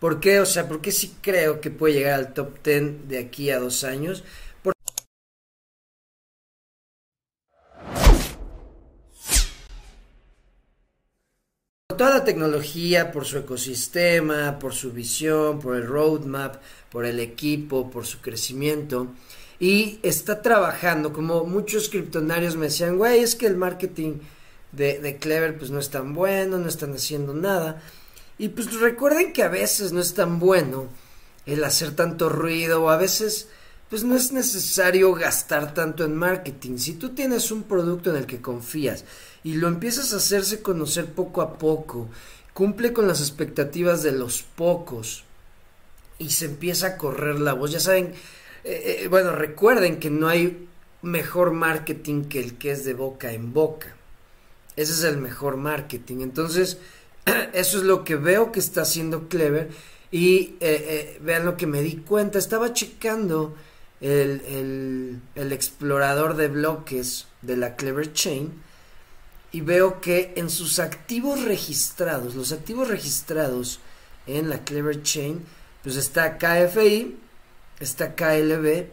¿Por qué? O sea, porque sí creo que puede llegar al top 10 de aquí a dos años. Por... toda la tecnología, por su ecosistema, por su visión, por el roadmap, por el equipo, por su crecimiento. Y está trabajando, como muchos criptonarios me decían, güey, es que el marketing de, de Clever pues no es tan bueno, no están haciendo nada. Y pues recuerden que a veces no es tan bueno el hacer tanto ruido o a veces pues no es necesario gastar tanto en marketing. Si tú tienes un producto en el que confías y lo empiezas a hacerse conocer poco a poco, cumple con las expectativas de los pocos y se empieza a correr la voz. Ya saben, eh, eh, bueno, recuerden que no hay mejor marketing que el que es de boca en boca. Ese es el mejor marketing. Entonces, Eso es lo que veo que está haciendo Clever. Y eh, eh, vean lo que me di cuenta. Estaba checando el, el, explorador de bloques de la Clever Chain. Y veo que en sus activos registrados, los activos registrados en la Clever Chain, pues está KFI, está KLB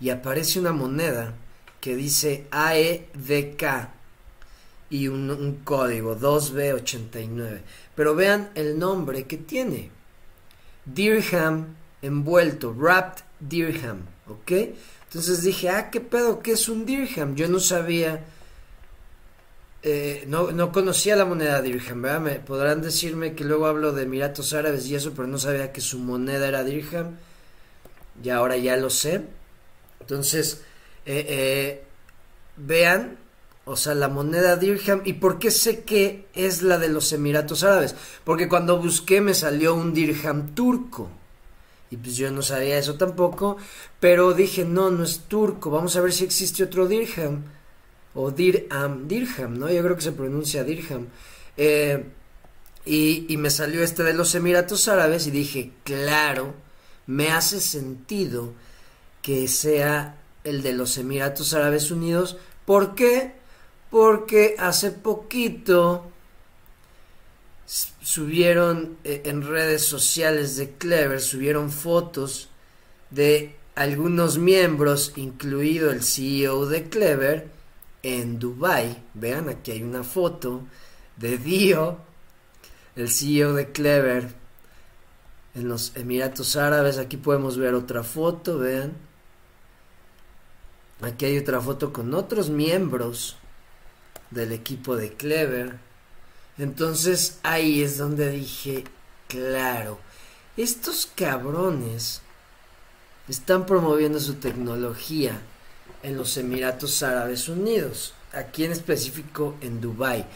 y aparece una moneda que dice AEDK y un, código 2B89. Pero vean el nombre que tiene. Dirham envuelto, wrapped dirham, ¿ok? Entonces dije, ah, ¿qué pedo? ¿Qué es un dirham? Yo no sabía, eh, no, no, conocía la moneda dirham, ¿verdad? Me, podrán decirme que luego hablo de Emiratos Árabes y eso, pero no sabía que su moneda era dirham. Y ahora ya lo sé. Entonces, eh, eh, vean o sea, la moneda dirham. ¿Y por qué sé que es la de los Emiratos Árabes? Porque cuando busqué me salió un dirham turco. Y pues yo no sabía eso tampoco. Pero dije, no, no es turco. Vamos a ver si existe otro dirham. O dirham, dirham, ¿no? Yo creo que se pronuncia dirham. Eh, y, y me salió este de los Emiratos Árabes y dije, claro, me hace sentido que sea el de los Emiratos Árabes Unidos. ¿Por qué? Porque hace poquito subieron eh, en redes sociales de Clever, subieron fotos de algunos miembros, incluido el CEO de Clever, en Dubai. Vean, aquí hay una foto de Dio, el CEO de Clever, en los Emiratos Árabes. Aquí podemos ver otra foto, vean. Aquí hay otra foto con otros miembros del equipo de Clever. Entonces ahí es donde dije, claro, estos cabrones están promoviendo su tecnología en los Emiratos Árabes Unidos, aquí en específico en Dubai.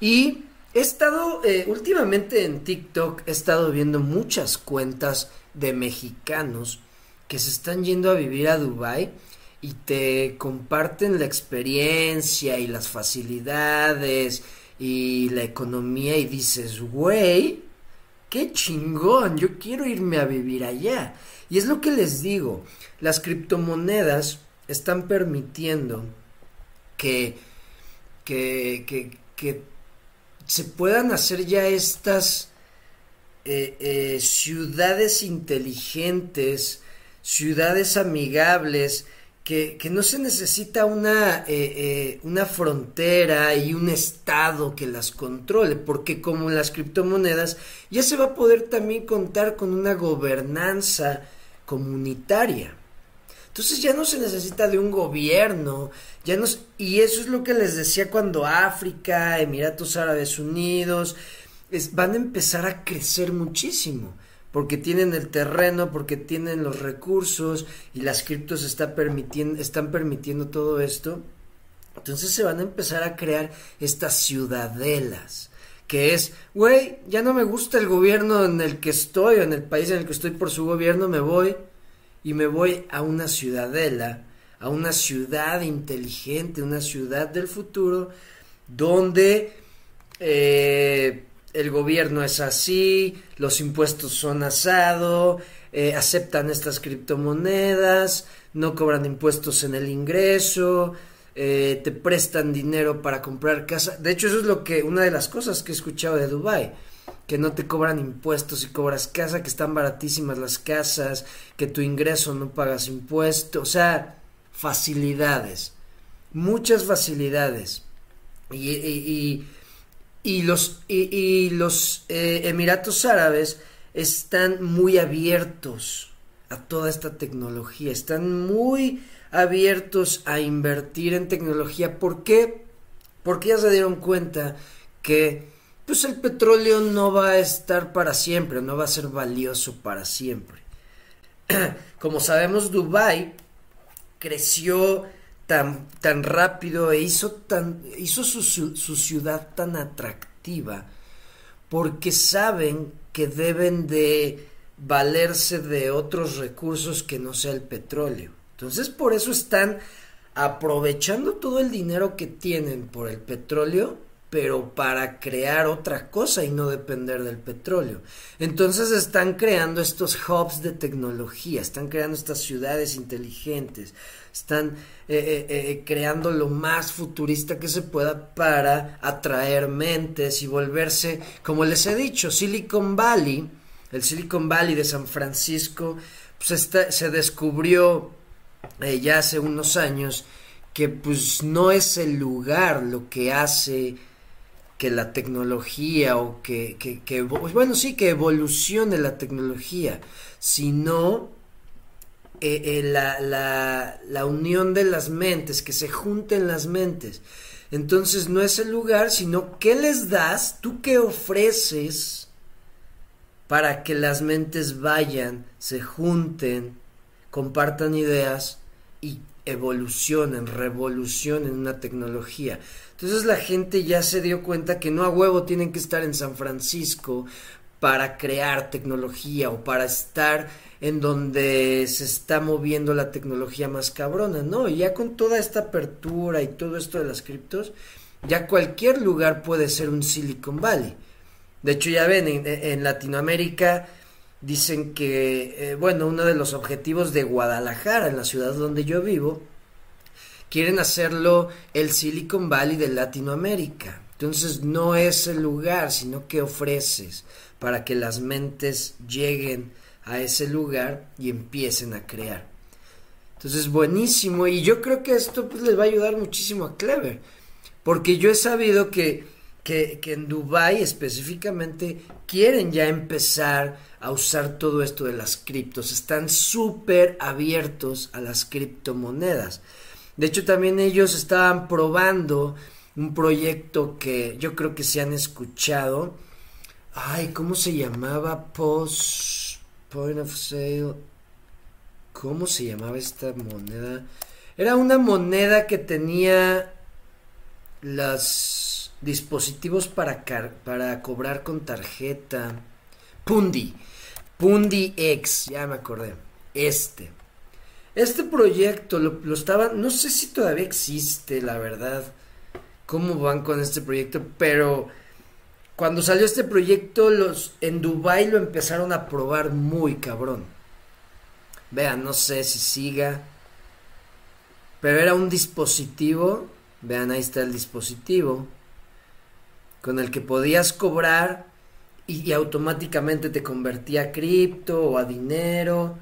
Y he estado eh, últimamente en TikTok, he estado viendo muchas cuentas de mexicanos que se están yendo a vivir a Dubai y te comparten la experiencia y las facilidades y la economía y dices, güey, qué chingón, yo quiero irme a vivir allá. Y es lo que les digo, las criptomonedas están permitiendo que, que, que, que se puedan hacer ya estas eh, eh, ciudades inteligentes, ciudades amigables, que, no se necesita una, eh, eh, una frontera y un estado que las controle, porque como las criptomonedas ya se va a poder también contar con una gobernanza comunitaria. Entonces ya no se necesita de un gobierno, ya no, y eso es lo que les decía cuando África, Emiratos Árabes Unidos, van a empezar a crecer muchísimo porque tienen el terreno, porque tienen los recursos y las criptos están permitiendo todo esto. Entonces se van a empezar a crear estas ciudadelas, que es, güey, ya no me gusta el gobierno en el que estoy, o en el país en el que estoy por su gobierno, me voy y me voy a una ciudadela, a una ciudad inteligente, una ciudad del futuro, donde eh, el gobierno es así, los impuestos son asado, eh, aceptan estas criptomonedas, no cobran impuestos en el ingreso, eh, te prestan dinero para comprar casa. De hecho, eso es lo que, una de las cosas que he escuchado de Dubai, que no te cobran impuestos y cobras casa, que están baratísimas las casas, que tu ingreso no pagas impuestos, o sea, facilidades, muchas facilidades. Y, y, los, y, los eh, Emiratos Árabes están muy abiertos a toda esta tecnología, están muy abiertos a invertir en tecnología. ¿Por qué? Porque ya se dieron cuenta que pues el petróleo no va a estar para siempre, no va a ser valioso para siempre. Como sabemos, Dubai creció tan, tan rápido e hizo, tan, hizo su, su ciudad tan atractiva porque saben que deben de valerse de otros recursos que no sea el petróleo. Entonces por eso están aprovechando todo el dinero que tienen por el petróleo, pero para crear otra cosa y no depender del petróleo. Entonces están creando estos hubs de tecnología, están creando estas ciudades inteligentes, están eh, eh, eh, creando lo más futurista que se pueda para atraer mentes y volverse, como les he dicho, Silicon Valley, el Silicon Valley de San Francisco, pues se descubrió ya hace unos años que pues no es el lugar lo que hace que la tecnología o que, que, bueno sí que evolucione la tecnología sino eh, eh, la, la, la unión de las mentes que se junten las mentes. Entonces no es el lugar sino qué les das tú qué ofreces para que las mentes vayan se junten compartan ideas y evolucionen, revolucionen una tecnología. Entonces la gente ya se dio cuenta que no a huevo tienen que estar en San Francisco para crear tecnología o para estar en donde se está moviendo la tecnología más cabrona, ¿no? Y ya con toda esta apertura y todo esto de las criptos, ya cualquier lugar puede ser un Silicon Valley. De hecho, ya ven, en, en Latinoamérica dicen que, eh, bueno, uno de los objetivos de Guadalajara, en la ciudad donde yo vivo, quieren hacerlo el Silicon Valley de Latinoamérica. Entonces no es el lugar, sino que ofreces para que las mentes lleguen a ese lugar y empiecen a crear. Entonces buenísimo y yo creo que esto pues, les va a ayudar muchísimo a Clever, porque yo he sabido que, que, en Dubai específicamente quieren ya empezar a usar todo esto de las criptos. Están súper abiertos a las criptomonedas. De hecho, también ellos estaban probando un proyecto que yo creo que se han escuchado. Ay, ¿cómo se llamaba? Post Point of Sale. ¿Cómo se llamaba esta moneda? Era una moneda que tenía los dispositivos para, para cobrar con tarjeta. Pundi. Pundi X, ya me acordé. Este. Este proyecto lo, lo estaban, no sé si todavía existe, la verdad, cómo van con este proyecto, pero cuando salió este proyecto, los en Dubai lo empezaron a probar muy cabrón. Vean, no sé si siga, pero era un dispositivo, vean, ahí está el dispositivo, con el que podías cobrar y, automáticamente te convertía a cripto o a dinero.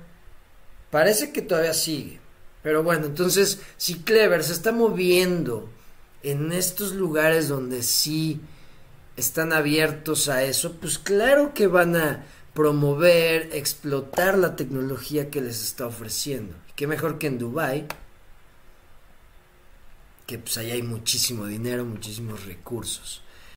Parece que todavía sigue. Pero bueno, entonces si Clever se está moviendo en estos lugares donde sí están abiertos a eso, pues claro que van a promover, explotar la tecnología que les está ofreciendo. Qué mejor que en Dubai, que pues allá hay muchísimo dinero, muchísimos recursos.